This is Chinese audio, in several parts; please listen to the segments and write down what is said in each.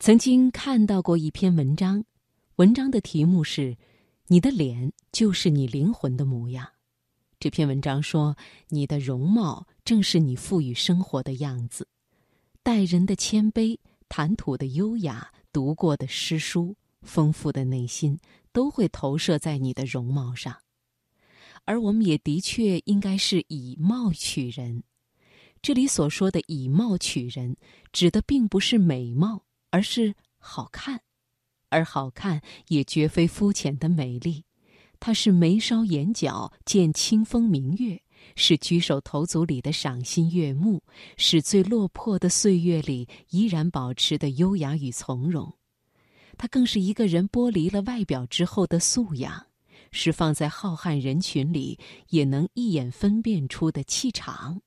曾经看到过一篇文章，文章的题目是“你的脸就是你灵魂的模样”。这篇文章说，你的容貌正是你赋予生活的样子，待人的谦卑、谈吐的优雅、读过的诗书、丰富的内心，都会投射在你的容貌上。而我们也的确应该是以貌取人。这里所说的“以貌取人”，指的并不是美貌。而是好看，而好看也绝非肤浅的美丽，它是眉梢眼角见清风明月，是举手投足里的赏心悦目，是最落魄的岁月里依然保持的优雅与从容。它更是一个人剥离了外表之后的素养，是放在浩瀚人群里也能一眼分辨出的气场。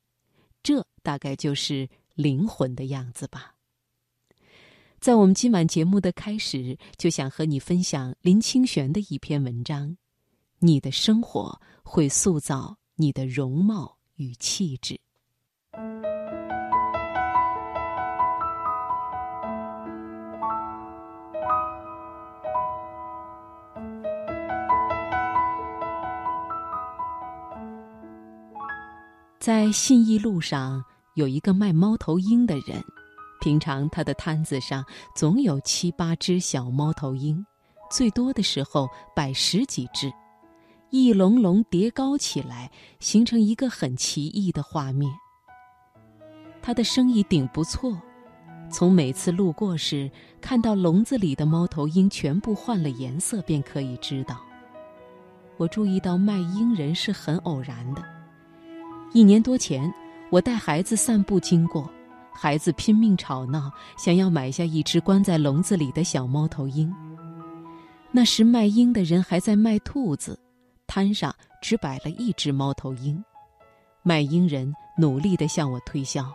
这大概就是灵魂的样子吧。在我们今晚节目的开始，就想和你分享林清玄的一篇文章：你的生活会塑造你的容貌与气质。在信义路上有一个卖猫头鹰的人。平常他的摊子上总有七八只小猫头鹰，最多的时候摆十几只，一笼笼叠高起来，形成一个很奇异的画面。他的生意顶不错，从每次路过时看到笼子里的猫头鹰全部换了颜色，便可以知道。我注意到卖鹰人是很偶然的。一年多前，我带孩子散步经过。孩子拼命吵闹，想要买下一只关在笼子里的小猫头鹰。那时卖鹰的人还在卖兔子，摊上只摆了一只猫头鹰。卖鹰人努力地向我推销：“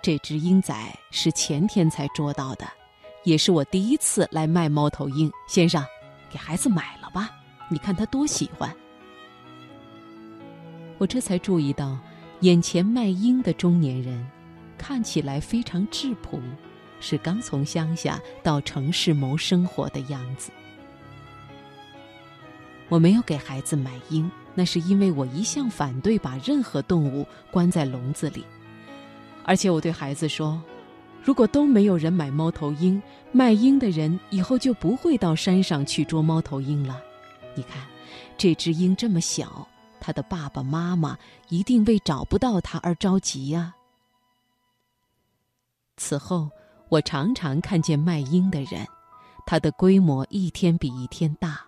这只鹰仔是前天才捉到的，也是我第一次来卖猫头鹰。先生，给孩子买了吧，你看他多喜欢。”我这才注意到，眼前卖鹰的中年人。看起来非常质朴，是刚从乡下到城市谋生活的样子。我没有给孩子买鹰，那是因为我一向反对把任何动物关在笼子里，而且我对孩子说：“如果都没有人买猫头鹰，卖鹰的人以后就不会到山上去捉猫头鹰了。你看，这只鹰这么小，它的爸爸妈妈一定为找不到它而着急呀。”此后，我常常看见卖鹰的人，他的规模一天比一天大，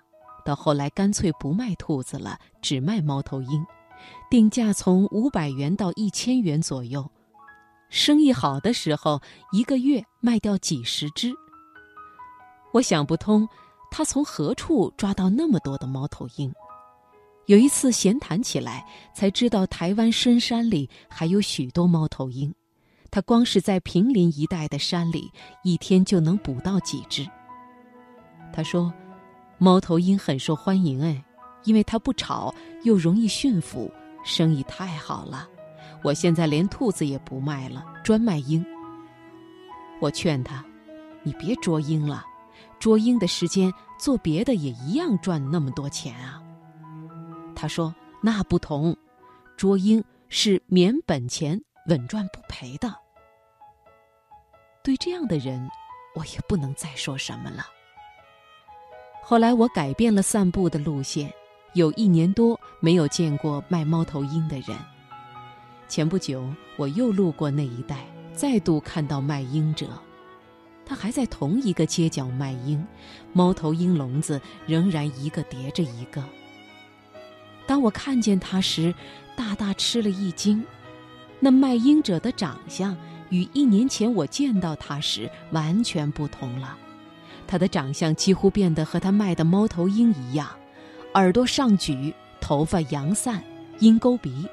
到后来干脆不卖兔子了，只卖猫头鹰，定价从五百元到一千元左右，生意好的时候一个月卖掉几十只。我想不通，他从何处抓到那么多的猫头鹰？有一次闲谈起来，才知道台湾深山里还有许多猫头鹰。他光是在平林一带的山里，一天就能捕到几只。他说：“猫头鹰很受欢迎哎，因为它不吵，又容易驯服，生意太好了。我现在连兔子也不卖了，专卖鹰。”我劝他：“你别捉鹰了，捉鹰的时间做别的也一样赚那么多钱啊。”他说：“那不同，捉鹰是免本钱。”稳赚不赔的，对这样的人，我也不能再说什么了。后来我改变了散步的路线，有一年多没有见过卖猫头鹰的人。前不久我又路过那一带，再度看到卖鹰者，他还在同一个街角卖鹰，猫头鹰笼子仍然一个叠着一个。当我看见他时，大大吃了一惊。那卖鹰者的长相与一年前我见到他时完全不同了，他的长相几乎变得和他卖的猫头鹰一样，耳朵上举，头发扬散，鹰钩鼻，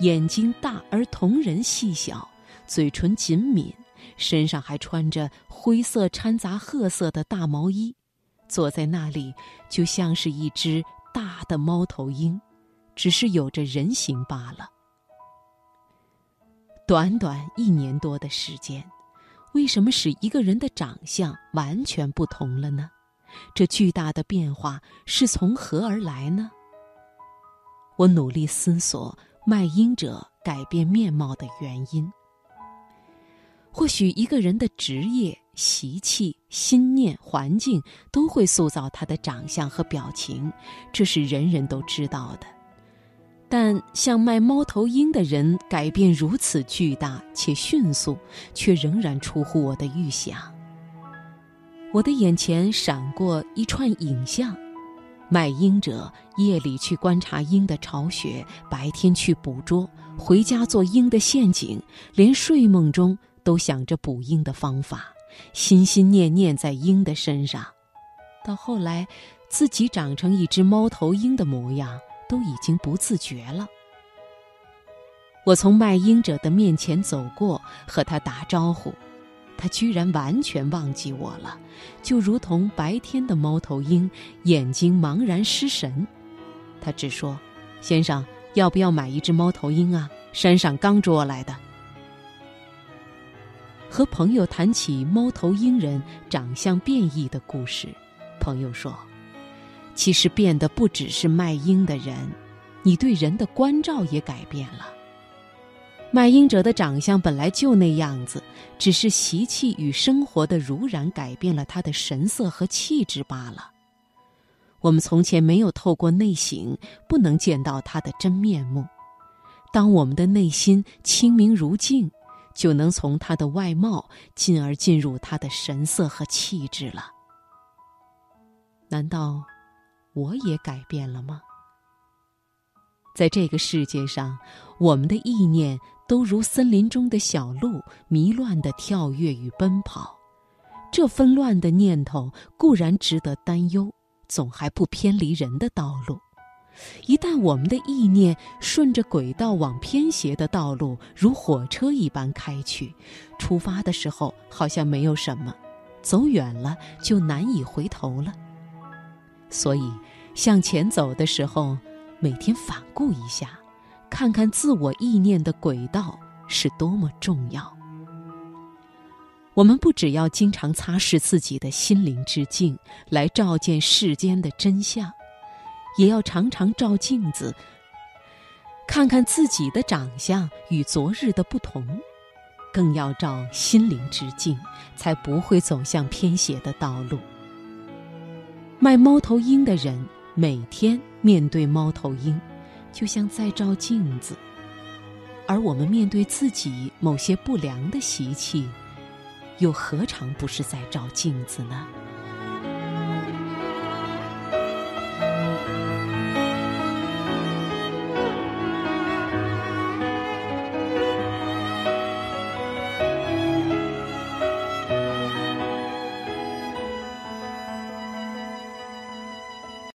眼睛大而瞳仁细小，嘴唇紧抿，身上还穿着灰色掺杂褐色的大毛衣，坐在那里就像是一只大的猫头鹰，只是有着人形罢了。短短一年多的时间，为什么使一个人的长相完全不同了呢？这巨大的变化是从何而来呢？我努力思索卖淫者改变面貌的原因。或许一个人的职业、习气、心念、环境都会塑造他的长相和表情，这是人人都知道的。但像卖猫头鹰的人改变如此巨大且迅速，却仍然出乎我的预想。我的眼前闪过一串影像：卖鹰者夜里去观察鹰的巢穴，白天去捕捉，回家做鹰的陷阱，连睡梦中都想着捕鹰的方法，心心念念在鹰的身上。到后来，自己长成一只猫头鹰的模样。都已经不自觉了。我从卖鹰者的面前走过，和他打招呼，他居然完全忘记我了，就如同白天的猫头鹰，眼睛茫然失神。他只说：“先生，要不要买一只猫头鹰啊？山上刚捉来的。”和朋友谈起猫头鹰人长相变异的故事，朋友说。其实变的不只是卖鹰的人，你对人的关照也改变了。卖鹰者的长相本来就那样子，只是习气与生活的濡染改变了他的神色和气质罢了。我们从前没有透过内省，不能见到他的真面目。当我们的内心清明如镜，就能从他的外貌，进而进入他的神色和气质了。难道？我也改变了吗？在这个世界上，我们的意念都如森林中的小鹿，迷乱的跳跃与奔跑。这纷乱的念头固然值得担忧，总还不偏离人的道路。一旦我们的意念顺着轨道往偏斜的道路，如火车一般开去，出发的时候好像没有什么，走远了就难以回头了。所以，向前走的时候，每天反顾一下，看看自我意念的轨道是多么重要。我们不只要经常擦拭自己的心灵之镜，来照见世间的真相，也要常常照镜子，看看自己的长相与昨日的不同，更要照心灵之镜，才不会走向偏斜的道路。卖猫头鹰的人每天面对猫头鹰，就像在照镜子；而我们面对自己某些不良的习气，又何尝不是在照镜子呢？